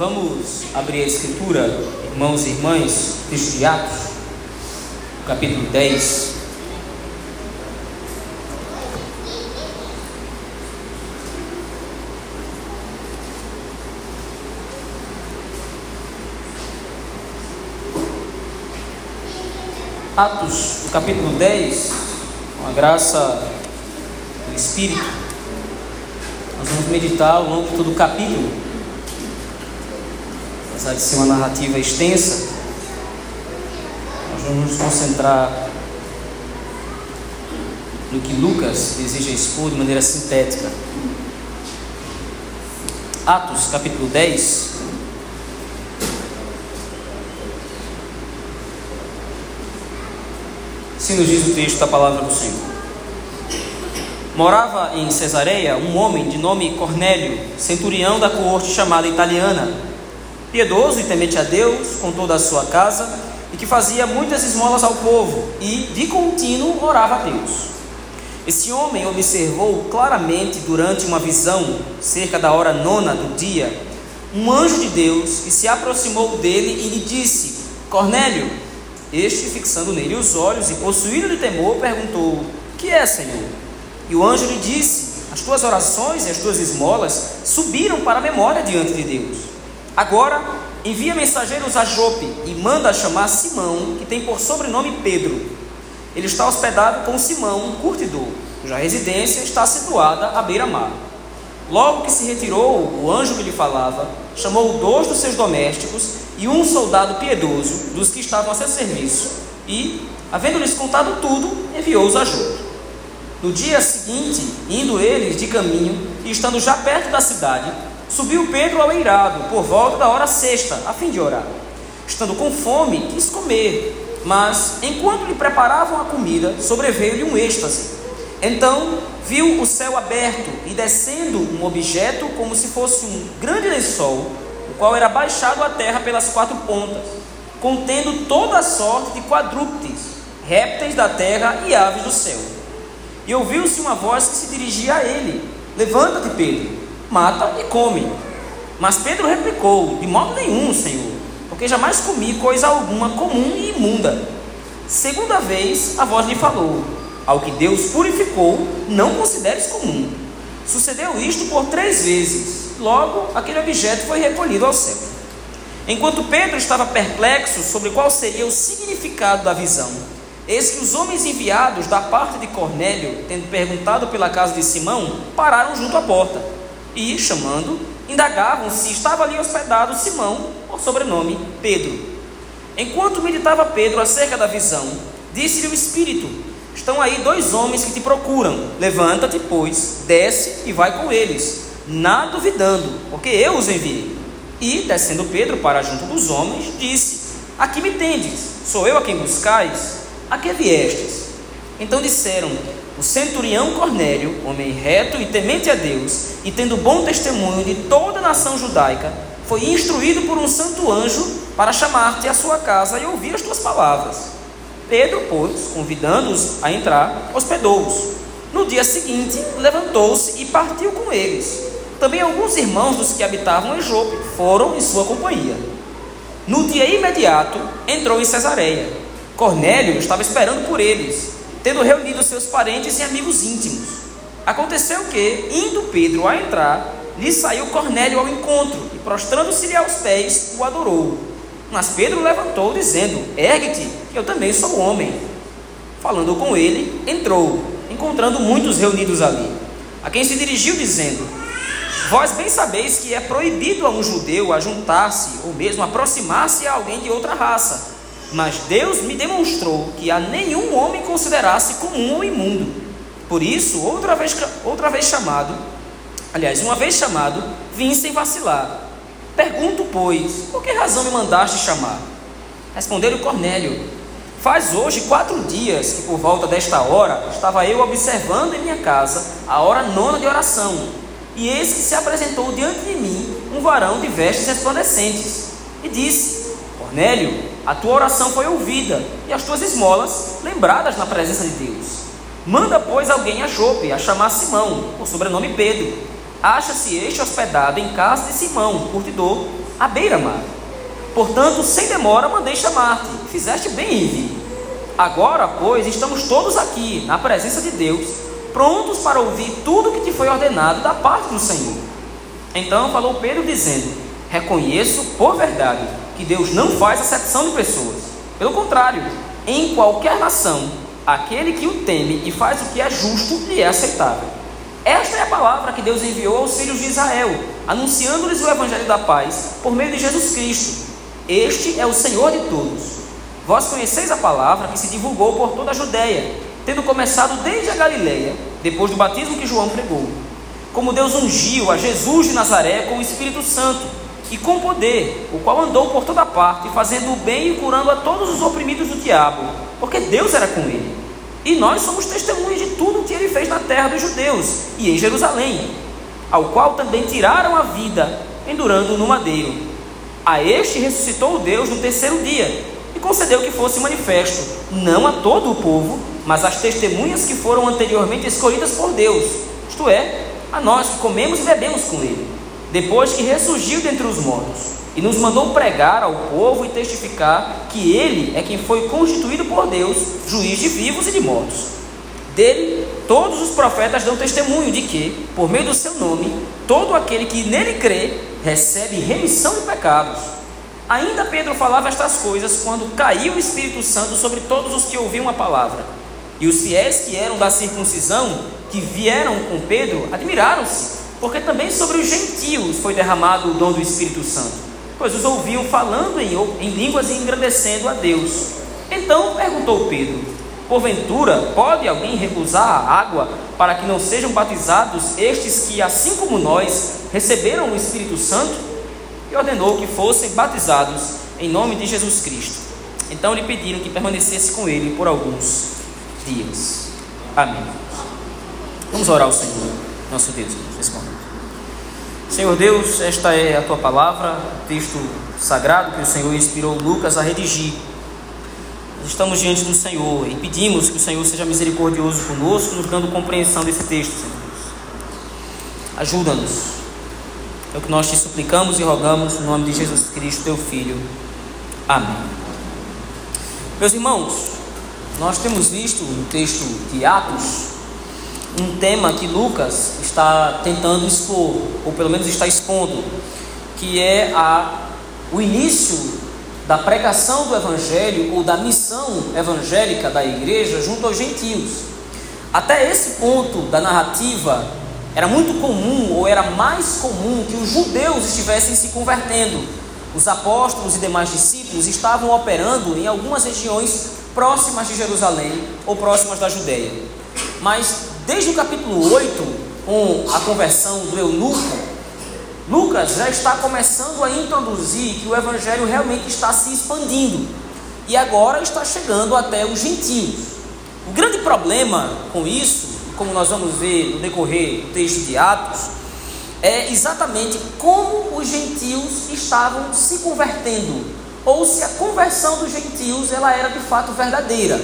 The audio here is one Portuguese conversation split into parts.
Vamos abrir a escritura, irmãos e irmãs, texto de Atos, capítulo 10. Atos, capítulo 10, com a graça do Espírito, nós vamos meditar ao longo de todo o capítulo, apesar de ser uma narrativa extensa, nós vamos nos concentrar no que Lucas deseja expor de maneira sintética. Atos, capítulo 10, Assim nos diz o texto da palavra do Senhor. Morava em Cesareia um homem de nome Cornélio, centurião da coorte chamada italiana, piedoso e temente a Deus com toda a sua casa, e que fazia muitas esmolas ao povo, e de contínuo orava a Deus. Esse homem observou claramente durante uma visão, cerca da hora nona do dia, um anjo de Deus que se aproximou dele e lhe disse: Cornélio, este, fixando nele os olhos e possuído de temor, perguntou: Que é, Senhor? E o anjo lhe disse: As tuas orações e as tuas esmolas subiram para a memória diante de Deus. Agora, envia mensageiros a Jope e manda chamar Simão, que tem por sobrenome Pedro. Ele está hospedado com Simão, curtidor, cuja residência está situada à beira-mar. Logo que se retirou o anjo que lhe falava, chamou dois dos seus domésticos e um soldado piedoso dos que estavam a seu serviço, e, havendo-lhes contado tudo, enviou-os a Jope. No dia seguinte, indo eles de caminho e estando já perto da cidade, subiu Pedro ao eirado, por volta da hora sexta, a fim de orar. Estando com fome, quis comer, mas, enquanto lhe preparavam a comida, sobreveio-lhe um êxtase então viu o céu aberto e descendo um objeto como se fosse um grande lençol, o qual era baixado à terra pelas quatro pontas, contendo toda a sorte de quadrúpedes, répteis da terra e aves do céu. E ouviu-se uma voz que se dirigia a ele: Levanta-te, Pedro, mata e come. Mas Pedro replicou: De modo nenhum, Senhor, porque jamais comi coisa alguma comum e imunda. Segunda vez a voz lhe falou: ao que Deus purificou, não consideres comum. Sucedeu isto por três vezes. Logo, aquele objeto foi recolhido ao céu. Enquanto Pedro estava perplexo sobre qual seria o significado da visão, eis que os homens enviados da parte de Cornélio, tendo perguntado pela casa de Simão, pararam junto à porta e, chamando, indagavam se estava ali hospedado Simão, por sobrenome Pedro. Enquanto meditava Pedro acerca da visão, disse-lhe o Espírito: Estão aí dois homens que te procuram. Levanta-te, pois, desce e vai com eles, nada duvidando, porque eu os enviei. E, descendo Pedro para junto dos homens, disse: Aqui me tendes, sou eu a quem buscais? A que viestes? Então disseram: O centurião Cornélio, homem reto e temente a Deus, e tendo bom testemunho de toda a nação judaica, foi instruído por um santo anjo para chamar-te à sua casa e ouvir as tuas palavras. Pedro, pois, convidando-os a entrar, hospedou-os. No dia seguinte, levantou-se e partiu com eles. Também alguns irmãos dos que habitavam em Jope foram em sua companhia. No dia imediato, entrou em Cesareia. Cornélio estava esperando por eles, tendo reunido seus parentes e amigos íntimos. Aconteceu que, indo Pedro a entrar, lhe saiu Cornélio ao encontro e, prostrando-se-lhe aos pés, o adorou. Mas Pedro levantou, dizendo: Ergue-te, eu também sou homem. Falando com ele, entrou, encontrando muitos reunidos ali, a quem se dirigiu, dizendo: Vós bem sabeis que é proibido a um judeu ajuntar-se ou mesmo aproximar-se a alguém de outra raça. Mas Deus me demonstrou que a nenhum homem considerasse comum ou imundo. Por isso, outra vez, outra vez chamado, aliás, uma vez chamado, vim sem vacilar Pergunto, pois, por que razão me mandaste chamar? Respondeu-lhe Cornélio: Faz hoje quatro dias que, por volta desta hora, estava eu observando em minha casa a hora nona de oração, e eis que se apresentou diante de mim um varão de vestes resplandecentes, e disse: Cornélio, a tua oração foi ouvida, e as tuas esmolas lembradas na presença de Deus. Manda, pois, alguém a Jope a chamar Simão, por sobrenome Pedro Acha-se este hospedado em casa de Simão, curtidor, à beira-mar. Portanto, sem demora, mandei chamar-te. Fizeste bem em vir. Agora, pois, estamos todos aqui, na presença de Deus, prontos para ouvir tudo que te foi ordenado da parte do Senhor. Então falou Pedro, dizendo: Reconheço por verdade que Deus não faz acepção de pessoas. Pelo contrário, em qualquer nação, aquele que o teme e faz o que é justo lhe é aceitável. Esta é a palavra que Deus enviou aos filhos de Israel, anunciando-lhes o evangelho da paz por meio de Jesus Cristo. Este é o Senhor de todos. Vós conheceis a palavra que se divulgou por toda a Judéia, tendo começado desde a Galileia, depois do batismo que João pregou. Como Deus ungiu a Jesus de Nazaré com o Espírito Santo e com poder, o qual andou por toda parte, fazendo o bem e curando a todos os oprimidos do diabo, porque Deus era com ele. E nós somos testemunhas de tudo o que ele fez na terra dos judeus e em Jerusalém, ao qual também tiraram a vida, pendurando no madeiro. A este ressuscitou Deus no terceiro dia e concedeu que fosse manifesto, não a todo o povo, mas às testemunhas que foram anteriormente escolhidas por Deus, isto é, a nós que comemos e bebemos com ele, depois que ressurgiu dentre os mortos, e nos mandou pregar ao povo e testificar que ele é quem foi constituído por Deus, juiz de vivos e de mortos. Dele, todos os profetas dão testemunho de que, por meio do seu nome, todo aquele que nele crê recebe remissão de pecados. Ainda Pedro falava estas coisas quando caiu o Espírito Santo sobre todos os que ouviam a palavra. E os fiéis que eram da circuncisão, que vieram com Pedro, admiraram-se, porque também sobre os gentios foi derramado o dom do Espírito Santo, pois os ouviam falando em, em línguas e engrandecendo a Deus. Então perguntou Pedro: Porventura, pode alguém recusar a água para que não sejam batizados estes que, assim como nós, receberam o Espírito Santo? e ordenou que fossem batizados em nome de Jesus Cristo. Então lhe pediram que permanecesse com ele por alguns dias. Amém. Vamos orar ao Senhor, nosso Deus, momento. Senhor Deus, esta é a tua palavra, texto sagrado que o Senhor inspirou Lucas a redigir. Estamos diante do Senhor e pedimos que o Senhor seja misericordioso conosco, nos dando compreensão desse texto, Senhor Deus. Ajuda-nos é o que nós te suplicamos e rogamos no nome de Jesus Cristo, teu Filho. Amém. Meus irmãos, nós temos visto no texto de Atos um tema que Lucas está tentando expor, ou pelo menos está expondo, que é a, o início da pregação do Evangelho ou da missão evangélica da igreja junto aos gentios. Até esse ponto da narrativa era muito comum, ou era mais comum, que os judeus estivessem se convertendo. Os apóstolos e demais discípulos estavam operando em algumas regiões próximas de Jerusalém ou próximas da Judéia. Mas desde o capítulo 8, com a conversão do eunuco, Lucas já está começando a introduzir que o evangelho realmente está se expandindo e agora está chegando até os gentios. O grande problema com isso como nós vamos ver no decorrer do texto de Atos, é exatamente como os gentios estavam se convertendo, ou se a conversão dos gentios ela era de fato verdadeira.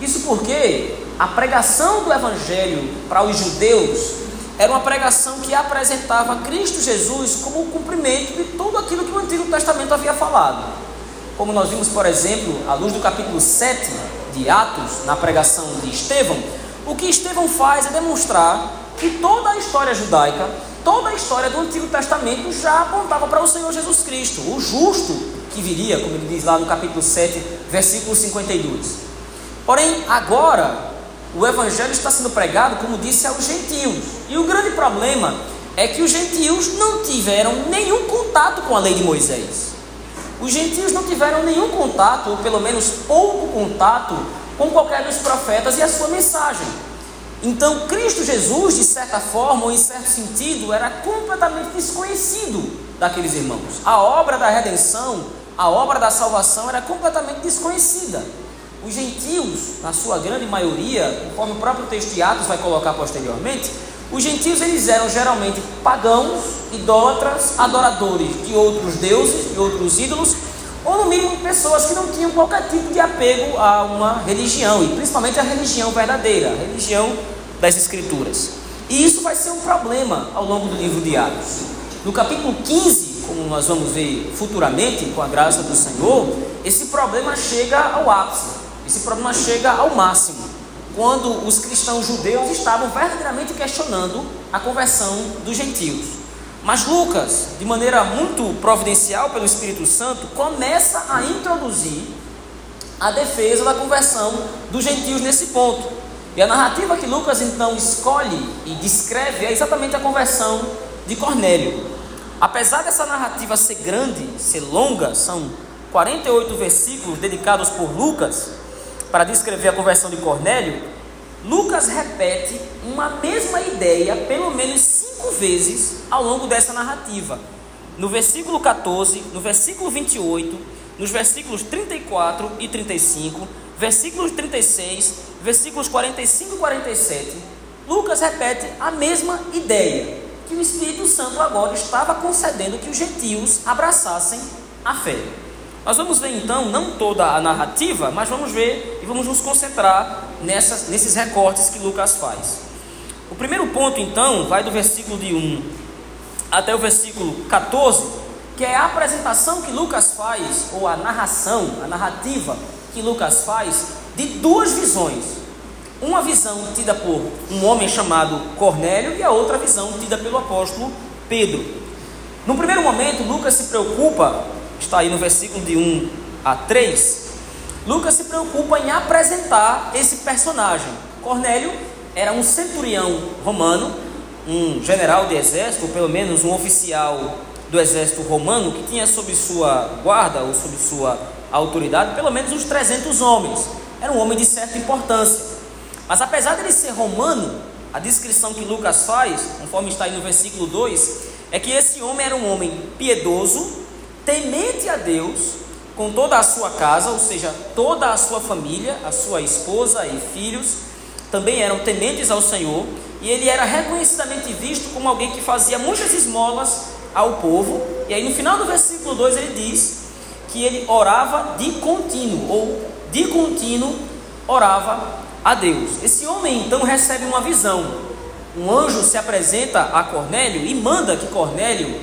Isso porque a pregação do evangelho para os judeus era uma pregação que apresentava Cristo Jesus como o cumprimento de tudo aquilo que o Antigo Testamento havia falado. Como nós vimos, por exemplo, à luz do capítulo 7 de Atos, na pregação de Estevão, o que Estevão faz é demonstrar que toda a história judaica, toda a história do Antigo Testamento já apontava para o Senhor Jesus Cristo, o justo que viria, como ele diz lá no capítulo 7, versículo 52. Porém, agora, o Evangelho está sendo pregado, como disse, aos gentios. E o grande problema é que os gentios não tiveram nenhum contato com a lei de Moisés. Os gentios não tiveram nenhum contato, ou pelo menos pouco contato, com qualquer dos profetas e a sua mensagem. Então, Cristo Jesus, de certa forma ou em certo sentido, era completamente desconhecido daqueles irmãos. A obra da redenção, a obra da salvação era completamente desconhecida. Os gentios, na sua grande maioria, conforme o próprio texto de Atos vai colocar posteriormente, os gentios eles eram geralmente pagãos, idólatras, adoradores de outros deuses, de outros ídolos, ou no mínimo pessoas que não tinham qualquer tipo de apego a uma religião, e principalmente a religião verdadeira, a religião das Escrituras. E isso vai ser um problema ao longo do livro de Atos. No capítulo 15, como nós vamos ver futuramente, com a graça do Senhor, esse problema chega ao ápice, esse problema chega ao máximo, quando os cristãos judeus estavam verdadeiramente questionando a conversão dos gentios. Mas Lucas, de maneira muito providencial pelo Espírito Santo, começa a introduzir a defesa da conversão dos gentios nesse ponto. E a narrativa que Lucas então escolhe e descreve é exatamente a conversão de Cornélio. Apesar dessa narrativa ser grande, ser longa, são 48 versículos dedicados por Lucas para descrever a conversão de Cornélio, Lucas repete uma mesma ideia pelo menos cinco vezes ao longo dessa narrativa. No versículo 14, no versículo 28, nos versículos 34 e 35, versículos 36, versículos 45 e 47, Lucas repete a mesma ideia, que o Espírito Santo agora estava concedendo que os gentios abraçassem a fé. Nós vamos ver então, não toda a narrativa, mas vamos ver e vamos nos concentrar nessas, nesses recortes que Lucas faz. O primeiro ponto então vai do versículo de 1 até o versículo 14, que é a apresentação que Lucas faz, ou a narração, a narrativa que Lucas faz de duas visões. Uma visão tida por um homem chamado Cornélio e a outra visão tida pelo apóstolo Pedro. No primeiro momento, Lucas se preocupa, está aí no versículo de 1 a 3, Lucas se preocupa em apresentar esse personagem. Cornélio era um centurião romano, um general de exército, ou pelo menos um oficial do exército romano, que tinha sob sua guarda ou sob sua autoridade pelo menos uns 300 homens. Era um homem de certa importância. Mas apesar de ele ser romano, a descrição que Lucas faz, conforme está aí no versículo 2, é que esse homem era um homem piedoso, temente a Deus, com toda a sua casa, ou seja, toda a sua família, a sua esposa e filhos, também eram tementes ao Senhor, e ele era reconhecidamente visto como alguém que fazia muitas esmolas ao povo. E aí no final do versículo 2 ele diz que ele orava de contínuo, ou de contínuo orava a Deus. Esse homem então recebe uma visão. Um anjo se apresenta a Cornélio e manda que Cornélio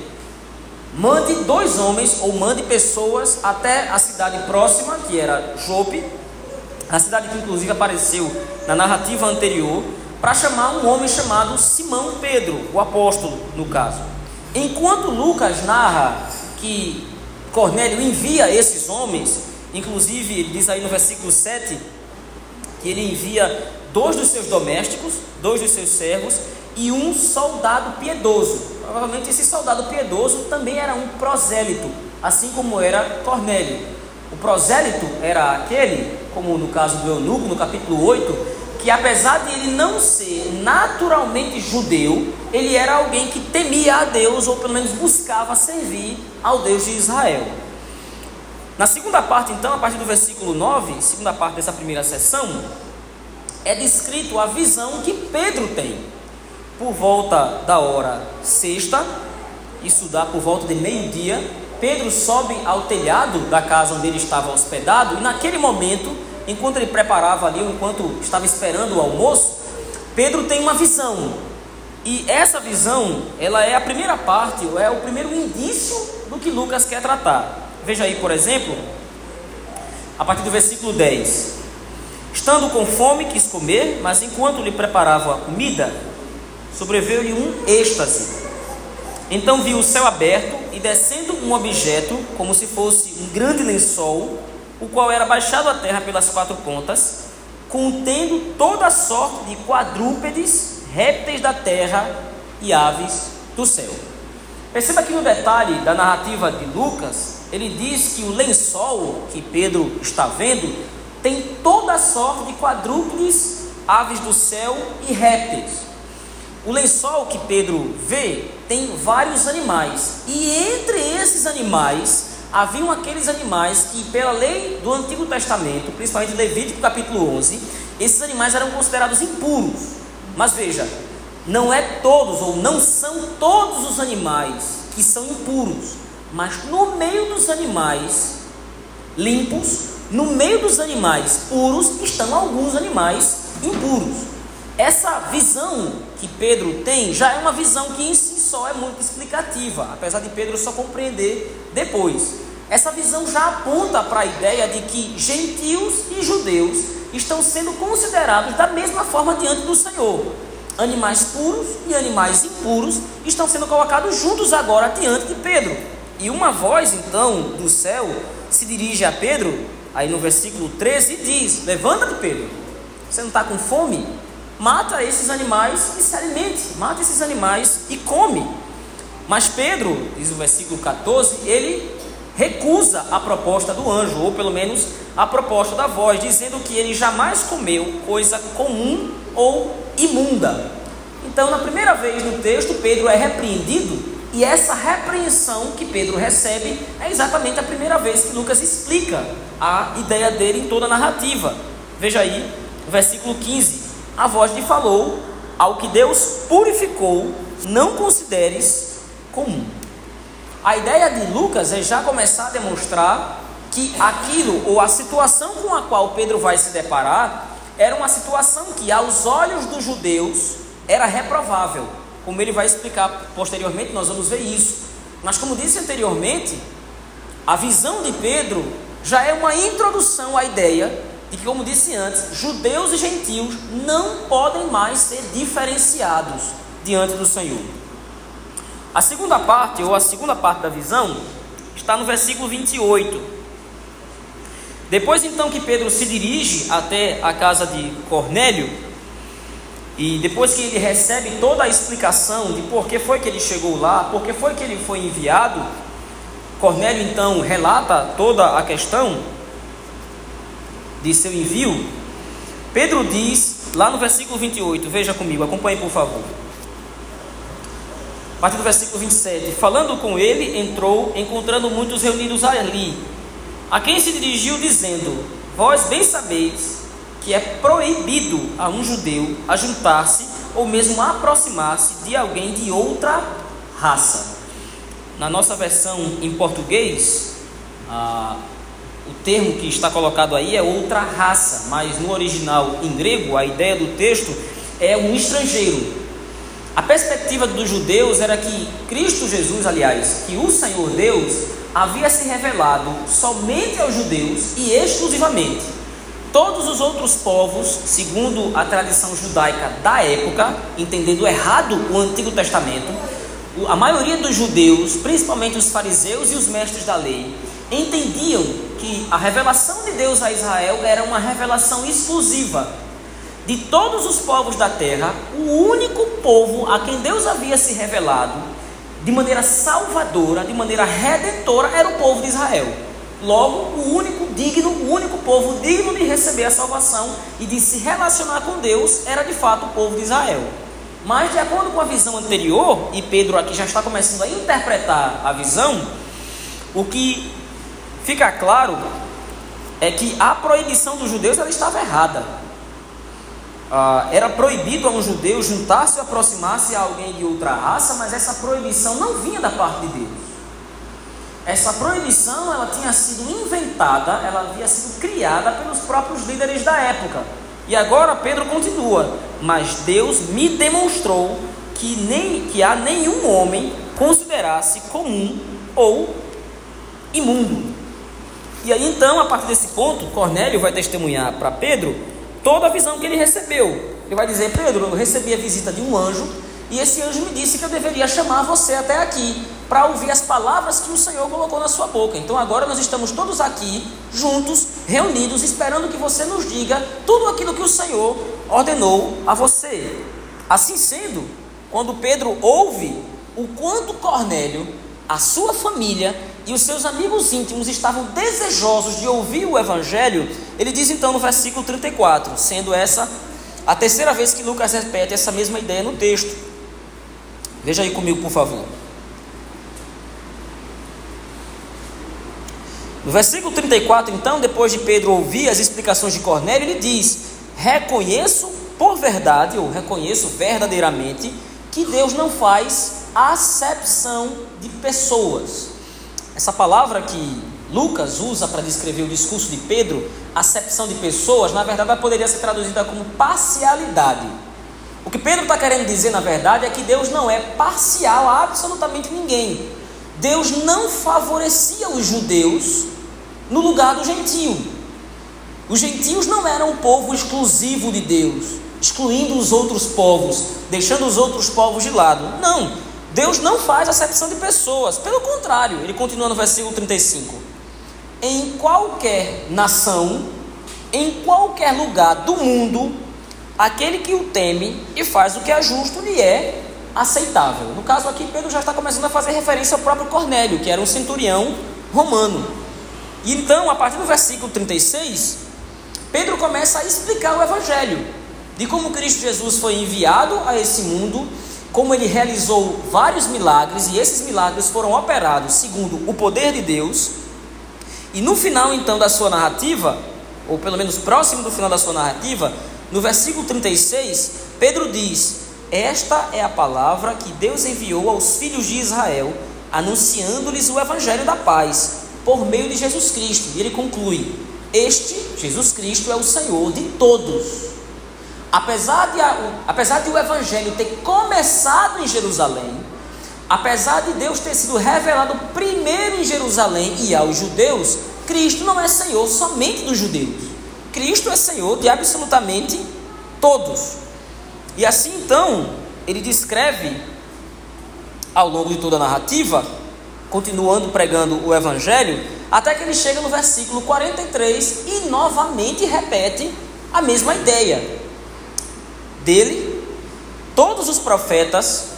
mande dois homens ou mande pessoas até a cidade próxima, que era Jope, a cidade que inclusive apareceu na narrativa anterior, para chamar um homem chamado Simão Pedro, o apóstolo, no caso. Enquanto Lucas narra que Cornélio envia esses homens, inclusive ele diz aí no versículo 7 que ele envia dois dos seus domésticos, dois dos seus servos e um soldado piedoso. Provavelmente esse soldado piedoso também era um prosélito, assim como era Cornélio. O prosélito era aquele, como no caso do eunuco, no capítulo 8, que apesar de ele não ser naturalmente judeu, ele era alguém que temia a Deus, ou pelo menos buscava servir ao Deus de Israel. Na segunda parte, então, a partir do versículo 9, segunda parte dessa primeira sessão, é descrito a visão que Pedro tem. Por volta da hora sexta, isso dá por volta de meio-dia, Pedro sobe ao telhado da casa onde ele estava hospedado, e naquele momento enquanto ele preparava ali, enquanto estava esperando o almoço, Pedro tem uma visão. E essa visão, ela é a primeira parte, ou é o primeiro indício do que Lucas quer tratar. Veja aí, por exemplo, a partir do versículo 10. Estando com fome, quis comer, mas enquanto lhe preparavam a comida, sobreveio-lhe um êxtase. Então viu o céu aberto e descendo um objeto, como se fosse um grande lençol, o qual era baixado à terra pelas quatro pontas, contendo toda sorte de quadrúpedes, répteis da terra e aves do céu. Perceba que no detalhe da narrativa de Lucas, ele diz que o lençol que Pedro está vendo tem toda a sorte de quadrúpedes, aves do céu e répteis. O lençol que Pedro vê tem vários animais, e entre esses animais haviam aqueles animais que, pela lei do Antigo Testamento, principalmente Levítico capítulo 11, esses animais eram considerados impuros. Mas veja, não é todos ou não são todos os animais que são impuros, mas no meio dos animais limpos, no meio dos animais puros, estão alguns animais impuros. Essa visão que Pedro tem já é uma visão que em si só é muito explicativa, apesar de Pedro só compreender depois. Essa visão já aponta para a ideia de que gentios e judeus estão sendo considerados da mesma forma diante do Senhor. Animais puros e animais impuros estão sendo colocados juntos agora diante de Pedro. E uma voz, então, do céu se dirige a Pedro, aí no versículo 13, e diz: Levanta-te, Pedro. Você não está com fome? Mata esses animais e se alimente. Mata esses animais e come. Mas Pedro, diz o versículo 14, ele recusa a proposta do anjo, ou pelo menos a proposta da voz, dizendo que ele jamais comeu coisa comum ou imunda. Então, na primeira vez no texto, Pedro é repreendido, e essa repreensão que Pedro recebe é exatamente a primeira vez que Lucas explica a ideia dele em toda a narrativa. Veja aí, versículo 15: A voz lhe falou: Ao que Deus purificou, não consideres comum. A ideia de Lucas é já começar a demonstrar que aquilo ou a situação com a qual Pedro vai se deparar era uma situação que, aos olhos dos judeus, era reprovável. Como ele vai explicar posteriormente, nós vamos ver isso. Mas, como disse anteriormente, a visão de Pedro já é uma introdução à ideia de que, como disse antes, judeus e gentios não podem mais ser diferenciados diante do Senhor. A segunda parte, ou a segunda parte da visão, está no versículo 28. Depois então que Pedro se dirige até a casa de Cornélio, e depois que ele recebe toda a explicação de por que foi que ele chegou lá, por que foi que ele foi enviado, Cornélio então relata toda a questão de seu envio. Pedro diz, lá no versículo 28, veja comigo, acompanhe por favor. A partir do versículo 27, falando com ele, entrou, encontrando muitos reunidos ali, a quem se dirigiu, dizendo: Vós bem sabeis que é proibido a um judeu ajuntar-se ou mesmo aproximar-se de alguém de outra raça. Na nossa versão em português, ah, o termo que está colocado aí é outra raça, mas no original em grego, a ideia do texto é um estrangeiro, a perspectiva dos judeus era que Cristo Jesus, aliás, que o Senhor Deus havia se revelado somente aos judeus e exclusivamente. Todos os outros povos, segundo a tradição judaica da época, entendendo errado o Antigo Testamento, a maioria dos judeus, principalmente os fariseus e os mestres da lei, entendiam que a revelação de Deus a Israel era uma revelação exclusiva de todos os povos da terra, o único povo a quem Deus havia se revelado de maneira salvadora, de maneira redentora, era o povo de Israel. Logo, o único digno, o único povo digno de receber a salvação e de se relacionar com Deus era de fato o povo de Israel. Mas, de acordo com a visão anterior, e Pedro aqui já está começando a interpretar a visão, o que fica claro é que a proibição dos judeus ela estava errada ah, era proibido a um judeu juntar-se ou aproximar-se a alguém de outra raça, mas essa proibição não vinha da parte de Deus. Essa proibição ela tinha sido inventada, ela havia sido criada pelos próprios líderes da época. E agora Pedro continua: Mas Deus me demonstrou que nem que a nenhum homem considerasse comum ou imundo. E aí então, a partir desse ponto, Cornélio vai testemunhar para Pedro toda a visão que ele recebeu. Ele vai dizer: Pedro, eu recebi a visita de um anjo e esse anjo me disse que eu deveria chamar você até aqui para ouvir as palavras que o Senhor colocou na sua boca. Então agora nós estamos todos aqui, juntos, reunidos, esperando que você nos diga tudo aquilo que o Senhor ordenou a você. Assim sendo, quando Pedro ouve o quanto Cornélio, a sua família e os seus amigos íntimos estavam desejosos de ouvir o Evangelho, ele diz então no versículo 34, sendo essa a terceira vez que Lucas repete essa mesma ideia no texto. Veja aí comigo, por favor. No versículo 34, então, depois de Pedro ouvir as explicações de Cornélio, ele diz: Reconheço por verdade, ou reconheço verdadeiramente, que Deus não faz acepção de pessoas. Essa palavra que Lucas usa para descrever o discurso de Pedro, acepção de pessoas, na verdade ela poderia ser traduzida como parcialidade. O que Pedro está querendo dizer, na verdade, é que Deus não é parcial a absolutamente ninguém. Deus não favorecia os judeus no lugar do gentio. Os gentios não eram um povo exclusivo de Deus, excluindo os outros povos, deixando os outros povos de lado. Não, Deus não faz acepção de pessoas, pelo contrário, ele continua no versículo 35. Em qualquer nação, em qualquer lugar do mundo, aquele que o teme e faz o que é justo lhe é aceitável. No caso aqui, Pedro já está começando a fazer referência ao próprio Cornélio, que era um centurião romano. E então, a partir do versículo 36, Pedro começa a explicar o Evangelho, de como Cristo Jesus foi enviado a esse mundo, como ele realizou vários milagres, e esses milagres foram operados segundo o poder de Deus. E no final, então, da sua narrativa, ou pelo menos próximo do final da sua narrativa, no versículo 36, Pedro diz: Esta é a palavra que Deus enviou aos filhos de Israel, anunciando-lhes o evangelho da paz, por meio de Jesus Cristo. E ele conclui: Este, Jesus Cristo, é o Senhor de todos. Apesar de, apesar de o evangelho ter começado em Jerusalém, apesar de Deus ter sido revelado primeiro em Jerusalém e aos judeus, Cristo não é Senhor somente dos judeus. Cristo é Senhor de absolutamente todos. E assim então, ele descreve ao longo de toda a narrativa, continuando pregando o Evangelho, até que ele chega no versículo 43 e novamente repete a mesma ideia. Dele, todos os profetas,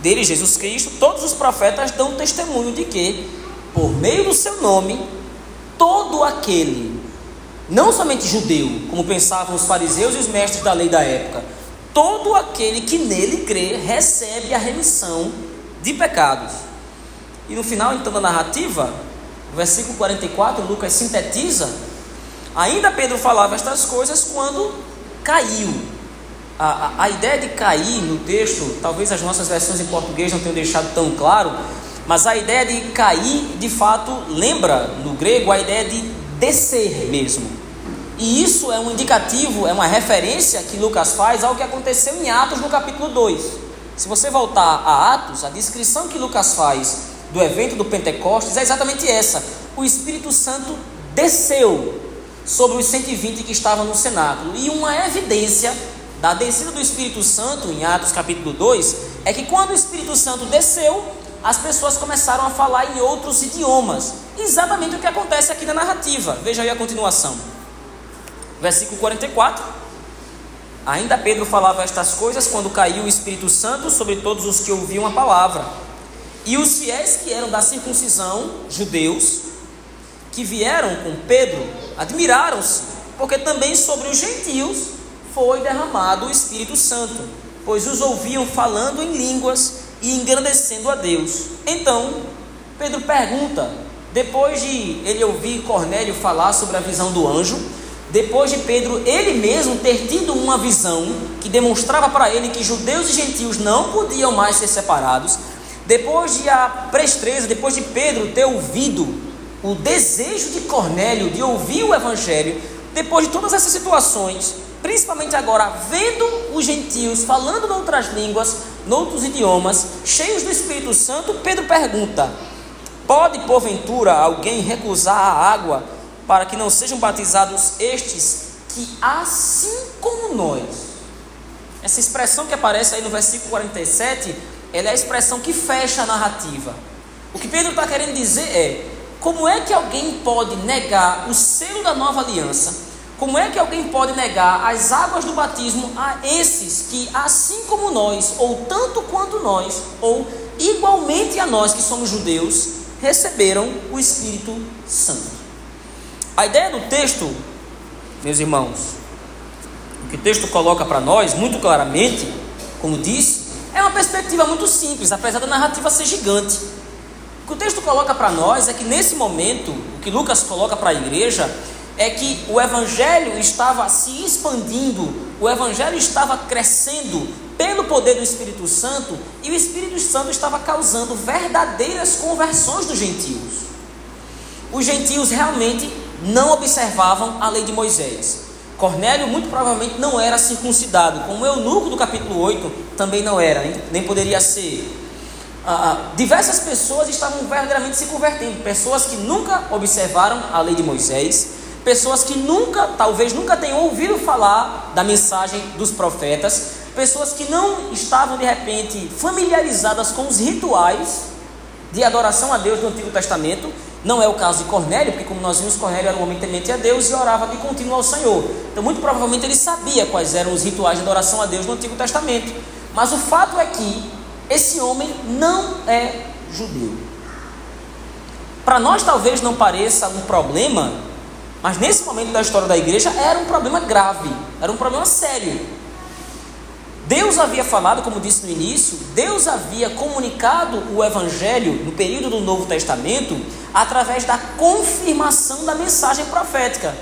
dele Jesus Cristo, todos os profetas dão testemunho de que, por meio do seu nome, todo aquele não somente judeu, como pensavam os fariseus e os mestres da lei da época, todo aquele que nele crê recebe a remissão de pecados. E no final então da narrativa, versículo 44, Lucas sintetiza, ainda Pedro falava estas coisas quando caiu. A, a, ideia de cair no texto, talvez as nossas versões em português não tenham deixado tão claro, mas a ideia de cair, de fato, lembra no grego a ideia de descer mesmo. E isso é um indicativo, é uma referência que Lucas faz ao que aconteceu em Atos no capítulo 2. Se você voltar a Atos, a descrição que Lucas faz do evento do Pentecostes é exatamente essa. O Espírito Santo desceu sobre os 120 que estavam no cenáculo. E uma evidência da descida do Espírito Santo em Atos capítulo 2 é que quando o Espírito Santo desceu, as pessoas começaram a falar em outros idiomas. Exatamente o que acontece aqui na narrativa. Veja aí a continuação. Versículo 44. Ainda Pedro falava estas coisas quando caiu o Espírito Santo sobre todos os que ouviam a palavra. E os fiéis que eram da circuncisão, judeus, que vieram com Pedro, admiraram-se, porque também sobre os gentios foi derramado o Espírito Santo, pois os ouviam falando em línguas e engrandecendo a Deus. Então, Pedro pergunta, depois de ele ouvir Cornélio falar sobre a visão do anjo, depois de Pedro ele mesmo ter tido uma visão que demonstrava para ele que judeus e gentios não podiam mais ser separados, depois de a prestreza, depois de Pedro ter ouvido o desejo de Cornélio de ouvir o evangelho, depois de todas essas situações, principalmente agora vendo os gentios falando em outras línguas, em outros idiomas, cheios do Espírito Santo, Pedro pergunta: Pode porventura alguém recusar a água para que não sejam batizados estes que assim como nós. Essa expressão que aparece aí no versículo 47, ela é a expressão que fecha a narrativa. O que Pedro está querendo dizer é: como é que alguém pode negar o selo da nova aliança? Como é que alguém pode negar as águas do batismo a esses que, assim como nós, ou tanto quanto nós, ou igualmente a nós que somos judeus, receberam o Espírito Santo? A ideia do texto, meus irmãos, o que o texto coloca para nós, muito claramente, como disse, é uma perspectiva muito simples, apesar da narrativa ser gigante. O que o texto coloca para nós é que nesse momento, o que Lucas coloca para a igreja, é que o evangelho estava se expandindo, o evangelho estava crescendo pelo poder do Espírito Santo e o Espírito Santo estava causando verdadeiras conversões dos gentios. Os gentios realmente não observavam a lei de Moisés. Cornélio muito provavelmente não era circuncidado, como o eunuco do capítulo 8 também não era, nem poderia ser. Ah, ah, diversas pessoas estavam verdadeiramente se convertendo, pessoas que nunca observaram a lei de Moisés, pessoas que nunca, talvez nunca tenham ouvido falar da mensagem dos profetas, pessoas que não estavam de repente familiarizadas com os rituais de adoração a Deus do Antigo Testamento. Não é o caso de Cornélio, porque como nós vimos, Cornélio era um homem temente a Deus e orava de contínuo ao Senhor. Então, muito provavelmente ele sabia quais eram os rituais de adoração a Deus no Antigo Testamento. Mas o fato é que esse homem não é judeu. Para nós talvez não pareça um problema, mas nesse momento da história da igreja era um problema grave, era um problema sério. Deus havia falado, como disse no início, Deus havia comunicado o Evangelho no período do Novo Testamento através da confirmação da mensagem profética.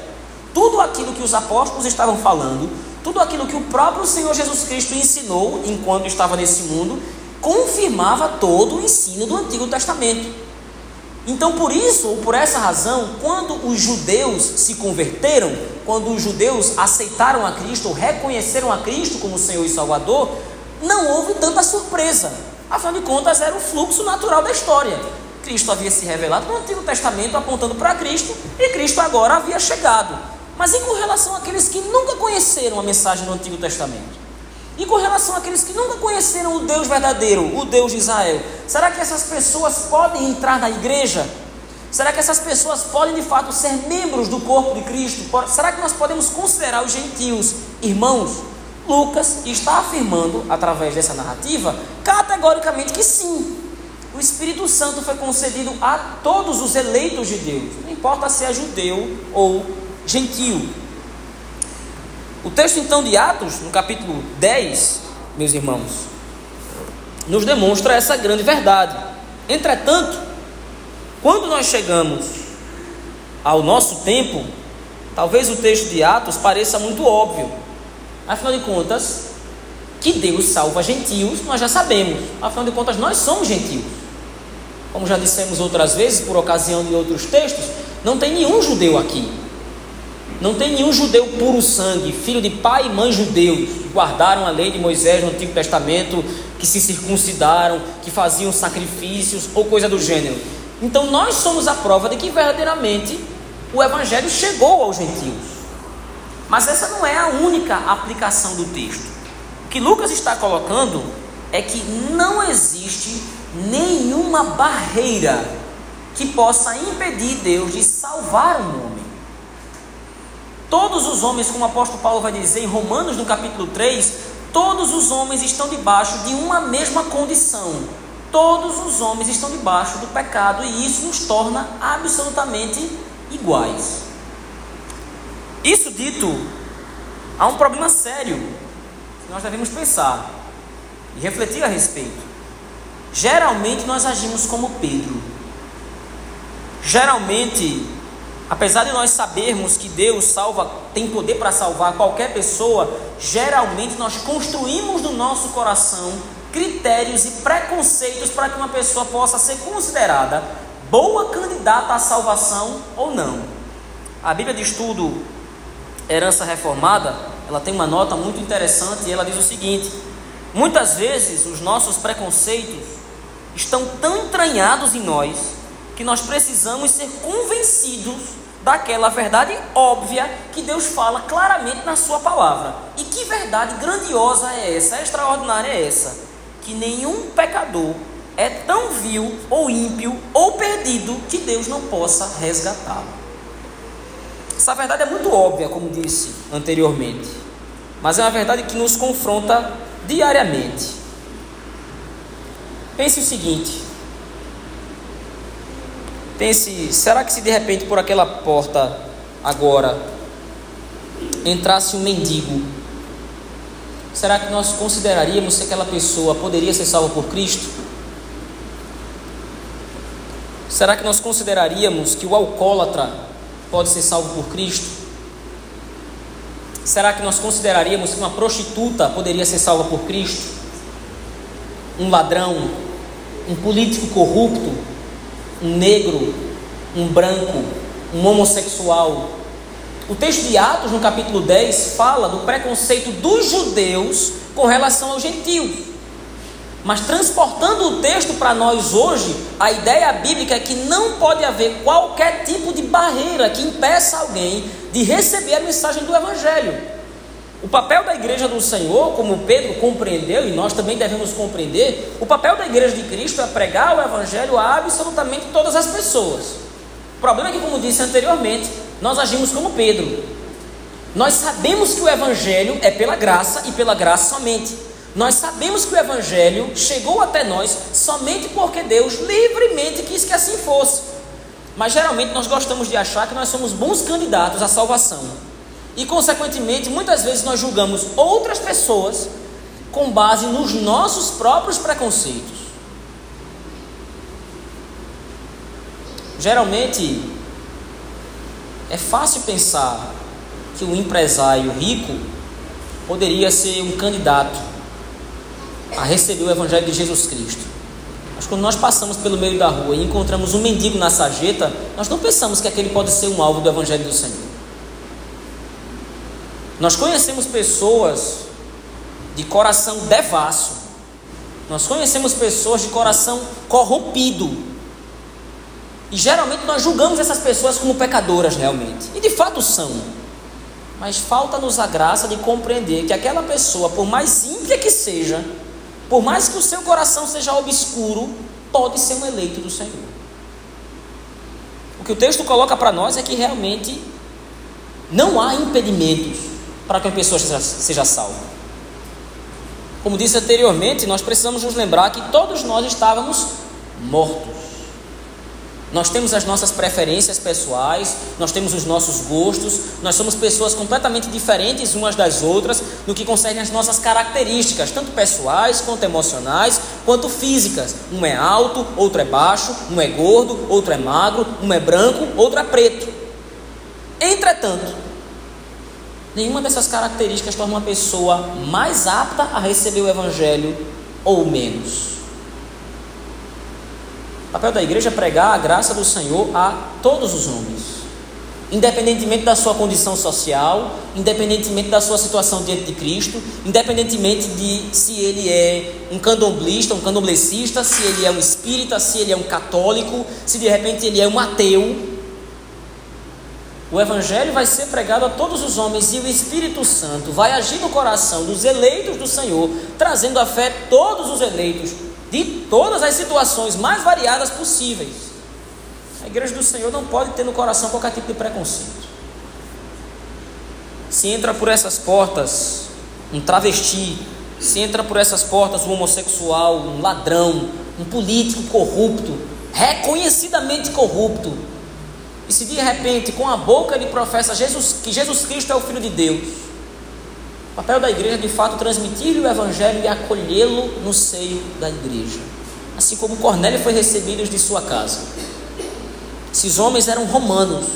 Tudo aquilo que os apóstolos estavam falando, tudo aquilo que o próprio Senhor Jesus Cristo ensinou enquanto estava nesse mundo, confirmava todo o ensino do Antigo Testamento. Então, por isso, ou por essa razão, quando os judeus se converteram, quando os judeus aceitaram a Cristo, ou reconheceram a Cristo como Senhor e Salvador, não houve tanta surpresa. Afinal de contas, era o fluxo natural da história. Cristo havia se revelado no Antigo Testamento apontando para Cristo, e Cristo agora havia chegado. Mas e com relação àqueles que nunca conheceram a mensagem do Antigo Testamento? E com relação àqueles que nunca conheceram o Deus verdadeiro, o Deus de Israel, será que essas pessoas podem entrar na igreja? Será que essas pessoas podem de fato ser membros do corpo de Cristo? Será que nós podemos considerar os gentios irmãos? Lucas está afirmando, através dessa narrativa, categoricamente que sim. O Espírito Santo foi concedido a todos os eleitos de Deus, não importa se é judeu ou gentio. O texto então de Atos, no capítulo 10, meus irmãos, nos demonstra essa grande verdade. Entretanto, quando nós chegamos ao nosso tempo, talvez o texto de Atos pareça muito óbvio. Afinal de contas, que Deus salva gentios, nós já sabemos. Afinal de contas, nós somos gentios. Como já dissemos outras vezes, por ocasião de outros textos, não tem nenhum judeu aqui. Não tem nenhum judeu puro sangue, filho de pai e mãe judeus, que guardaram a lei de Moisés no Antigo Testamento, que se circuncidaram, que faziam sacrifícios ou coisa do gênero. Então nós somos a prova de que verdadeiramente o Evangelho chegou aos gentios. Mas essa não é a única aplicação do texto. O que Lucas está colocando é que não existe nenhuma barreira que possa impedir Deus de salvar um homem. Todos os homens, como o apóstolo Paulo vai dizer em Romanos, no capítulo 3, todos os homens estão debaixo de uma mesma condição. Todos os homens estão debaixo do pecado e isso nos torna absolutamente iguais. Isso dito, há um problema sério que nós devemos pensar e refletir a respeito. Geralmente nós agimos como Pedro. Geralmente Apesar de nós sabermos que Deus salva, tem poder para salvar qualquer pessoa, geralmente nós construímos no nosso coração critérios e preconceitos para que uma pessoa possa ser considerada boa candidata à salvação ou não. A Bíblia de Estudo Herança Reformada, ela tem uma nota muito interessante e ela diz o seguinte: muitas vezes os nossos preconceitos estão tão entranhados em nós que nós precisamos ser convencidos daquela verdade óbvia que Deus fala claramente na Sua palavra. E que verdade grandiosa é essa, extraordinária é essa? Que nenhum pecador é tão vil ou ímpio ou perdido que Deus não possa resgatá-lo. Essa verdade é muito óbvia, como disse anteriormente, mas é uma verdade que nos confronta diariamente. Pense o seguinte: Pense, será que se de repente por aquela porta agora entrasse um mendigo, será que nós consideraríamos que aquela pessoa poderia ser salva por Cristo? Será que nós consideraríamos que o alcoólatra pode ser salvo por Cristo? Será que nós consideraríamos que uma prostituta poderia ser salva por Cristo? Um ladrão, um político corrupto um negro, um branco, um homossexual, O texto de Atos, no capítulo 10, fala do preconceito dos judeus com relação aos gentios. Mas transportando o texto para nós hoje, a ideia bíblica é que não pode haver qualquer tipo de barreira que impeça alguém de receber a mensagem do Evangelho. O papel da igreja do Senhor, como Pedro compreendeu e nós também devemos compreender, o papel da igreja de Cristo é pregar o Evangelho a absolutamente todas as pessoas. O problema é que, como disse anteriormente, nós agimos como Pedro. Nós sabemos que o Evangelho é pela graça e pela graça somente. Nós sabemos que o Evangelho chegou até nós somente porque Deus livremente quis que assim fosse. Mas geralmente nós gostamos de achar que nós somos bons candidatos à salvação. E, consequentemente, muitas vezes nós julgamos outras pessoas com base nos nossos próprios preconceitos. Geralmente, é fácil pensar que um empresário rico poderia ser um candidato a receber o Evangelho de Jesus Cristo. Mas quando nós passamos pelo meio da rua e encontramos um mendigo na sarjeta, nós não pensamos que aquele pode ser um alvo do Evangelho do Senhor. Nós conhecemos pessoas de coração devasso, nós conhecemos pessoas de coração corrompido, e geralmente nós julgamos essas pessoas como pecadoras realmente, e de fato são. Mas falta-nos a graça de compreender que aquela pessoa, por mais ímpia que seja, por mais que o seu coração seja obscuro, pode ser um eleito do Senhor. O que o texto coloca para nós é que realmente não há impedimentos para que uma pessoa seja, seja salva. Como disse anteriormente, nós precisamos nos lembrar que todos nós estávamos mortos. Nós temos as nossas preferências pessoais, nós temos os nossos gostos, nós somos pessoas completamente diferentes umas das outras no que concerne as nossas características, tanto pessoais quanto emocionais, quanto físicas. Um é alto, outro é baixo, um é gordo, outro é magro, um é branco, outro é preto. Entretanto, nenhuma dessas características torna uma pessoa mais apta a receber o evangelho ou menos. O papel da igreja é pregar a graça do Senhor a todos os homens, independentemente da sua condição social, independentemente da sua situação diante de Cristo, independentemente de se ele é um candomblista, um candomblecista, se ele é um espírita, se ele é um católico, se de repente ele é um ateu. O Evangelho vai ser pregado a todos os homens e o Espírito Santo vai agir no coração dos eleitos do Senhor, trazendo a fé todos os eleitos de todas as situações mais variadas possíveis. A igreja do Senhor não pode ter no coração qualquer tipo de preconceito. Se entra por essas portas um travesti, se entra por essas portas um homossexual, um ladrão, um político corrupto, reconhecidamente corrupto, e se de repente com a boca ele professa Jesus, que Jesus Cristo é o Filho de Deus, o papel da igreja é de fato transmitir-lhe o evangelho e acolhê-lo no seio da igreja. Assim como Cornélio foi recebido de sua casa. Esses homens eram romanos.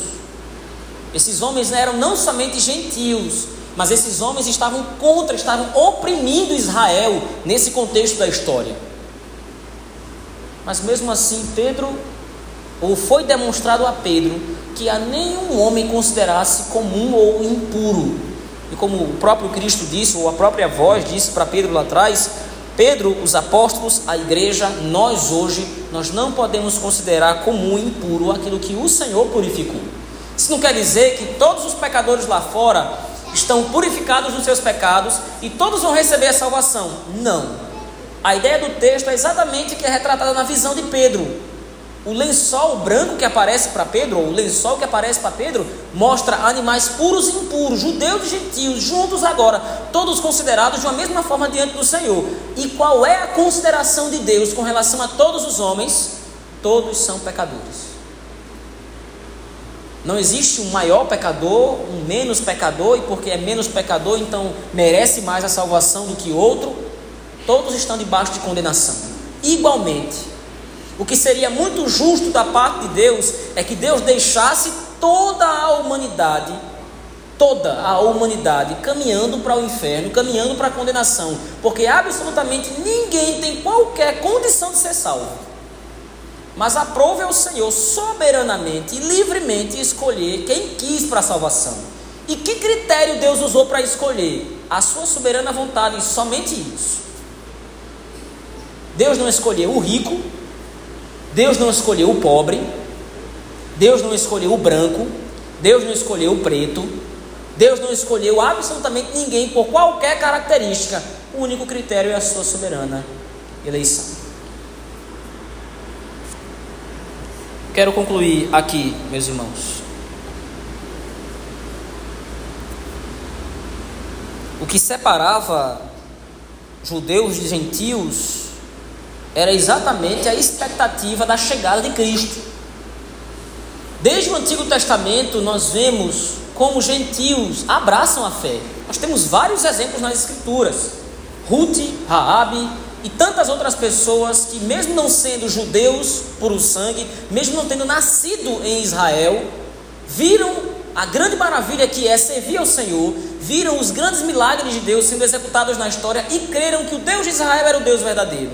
Esses homens eram não somente gentios, mas esses homens estavam contra, estavam oprimindo Israel nesse contexto da história. Mas mesmo assim, Pedro, ou foi demonstrado a Pedro, que a nenhum homem considerasse comum ou impuro e como o próprio Cristo disse, ou a própria voz disse para Pedro lá atrás, Pedro, os apóstolos, a igreja, nós hoje, nós não podemos considerar comum e impuro aquilo que o Senhor purificou. Isso não quer dizer que todos os pecadores lá fora estão purificados dos seus pecados e todos vão receber a salvação. Não. A ideia do texto é exatamente que é retratada na visão de Pedro. O lençol branco que aparece para Pedro, ou o lençol que aparece para Pedro, mostra animais puros e impuros, judeus e gentios, juntos agora, todos considerados de uma mesma forma diante do Senhor. E qual é a consideração de Deus com relação a todos os homens? Todos são pecadores. Não existe um maior pecador, um menos pecador, e porque é menos pecador, então merece mais a salvação do que outro. Todos estão debaixo de condenação. Igualmente, o que seria muito justo da parte de Deus é que Deus deixasse toda a humanidade, toda a humanidade caminhando para o inferno, caminhando para a condenação, porque absolutamente ninguém tem qualquer condição de ser salvo. Mas aprove ao Senhor soberanamente e livremente escolher quem quis para a salvação. E que critério Deus usou para escolher? A sua soberana vontade, somente isso. Deus não escolheu o rico, Deus não escolheu o pobre, Deus não escolheu o branco, Deus não escolheu o preto, Deus não escolheu absolutamente ninguém por qualquer característica. O único critério é a sua soberana eleição. Quero concluir aqui, meus irmãos. O que separava judeus de gentios era exatamente a expectativa da chegada de Cristo. Desde o Antigo Testamento, nós vemos como gentios abraçam a fé. Nós temos vários exemplos nas Escrituras. Ruth, Raabe e tantas outras pessoas que, mesmo não sendo judeus por o sangue, mesmo não tendo nascido em Israel, viram a grande maravilha que é servir ao Senhor, viram os grandes milagres de Deus sendo executados na história e creram que o Deus de Israel era o Deus verdadeiro.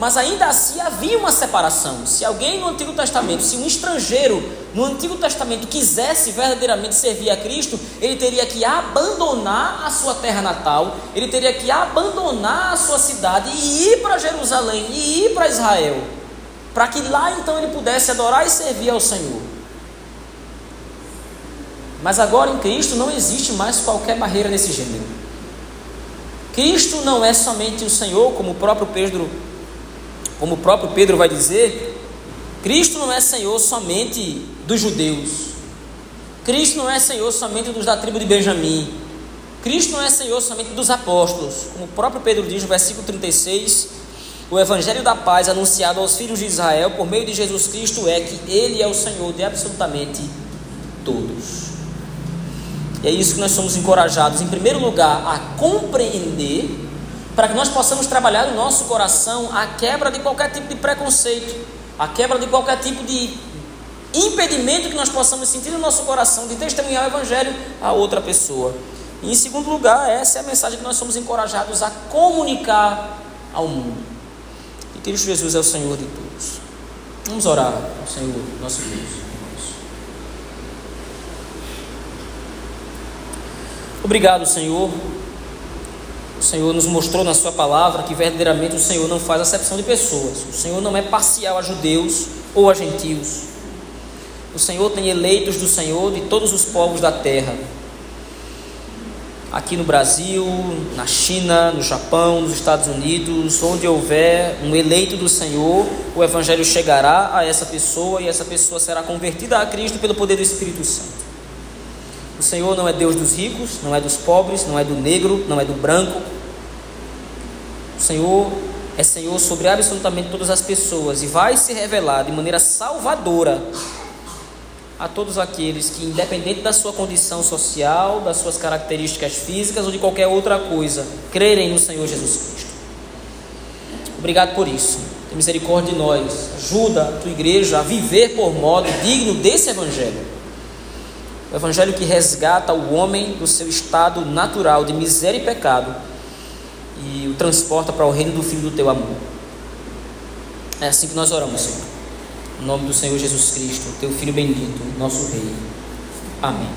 Mas ainda assim havia uma separação. Se alguém no Antigo Testamento, se um estrangeiro no Antigo Testamento quisesse verdadeiramente servir a Cristo, ele teria que abandonar a sua terra natal, ele teria que abandonar a sua cidade e ir para Jerusalém e ir para Israel, para que lá então ele pudesse adorar e servir ao Senhor. Mas agora em Cristo não existe mais qualquer barreira nesse gênero. Cristo não é somente o Senhor, como o próprio Pedro como o próprio Pedro vai dizer, Cristo não é Senhor somente dos judeus. Cristo não é Senhor somente dos da tribo de Benjamim. Cristo não é Senhor somente dos apóstolos. Como o próprio Pedro diz no versículo 36, o evangelho da paz anunciado aos filhos de Israel por meio de Jesus Cristo é que ele é o Senhor de absolutamente todos. E é isso que nós somos encorajados, em primeiro lugar, a compreender para que nós possamos trabalhar no nosso coração a quebra de qualquer tipo de preconceito, a quebra de qualquer tipo de impedimento que nós possamos sentir no nosso coração de testemunhar o Evangelho a outra pessoa. E em segundo lugar, essa é a mensagem que nós somos encorajados a comunicar ao mundo. E Cristo Jesus é o Senhor de todos. Vamos orar ao Senhor, nosso Deus. Obrigado, Senhor o Senhor nos mostrou na Sua palavra que verdadeiramente o Senhor não faz acepção de pessoas. O Senhor não é parcial a judeus ou a gentios. O Senhor tem eleitos do Senhor de todos os povos da terra. Aqui no Brasil, na China, no Japão, nos Estados Unidos, onde houver um eleito do Senhor, o Evangelho chegará a essa pessoa e essa pessoa será convertida a Cristo pelo poder do Espírito Santo. O Senhor não é Deus dos ricos, não é dos pobres, não é do negro, não é do branco. O Senhor é Senhor sobre absolutamente todas as pessoas e vai se revelar de maneira salvadora a todos aqueles que, independente da sua condição social, das suas características físicas ou de qualquer outra coisa, crerem no Senhor Jesus Cristo. Obrigado por isso. Tem misericórdia de nós. Ajuda a tua igreja a viver por modo digno desse evangelho o evangelho que resgata o homem do seu estado natural de miséria e pecado e o transporta para o reino do Filho do teu amor. É assim que nós oramos, Senhor. Em nome do Senhor Jesus Cristo, teu Filho bendito, nosso Rei. Amém.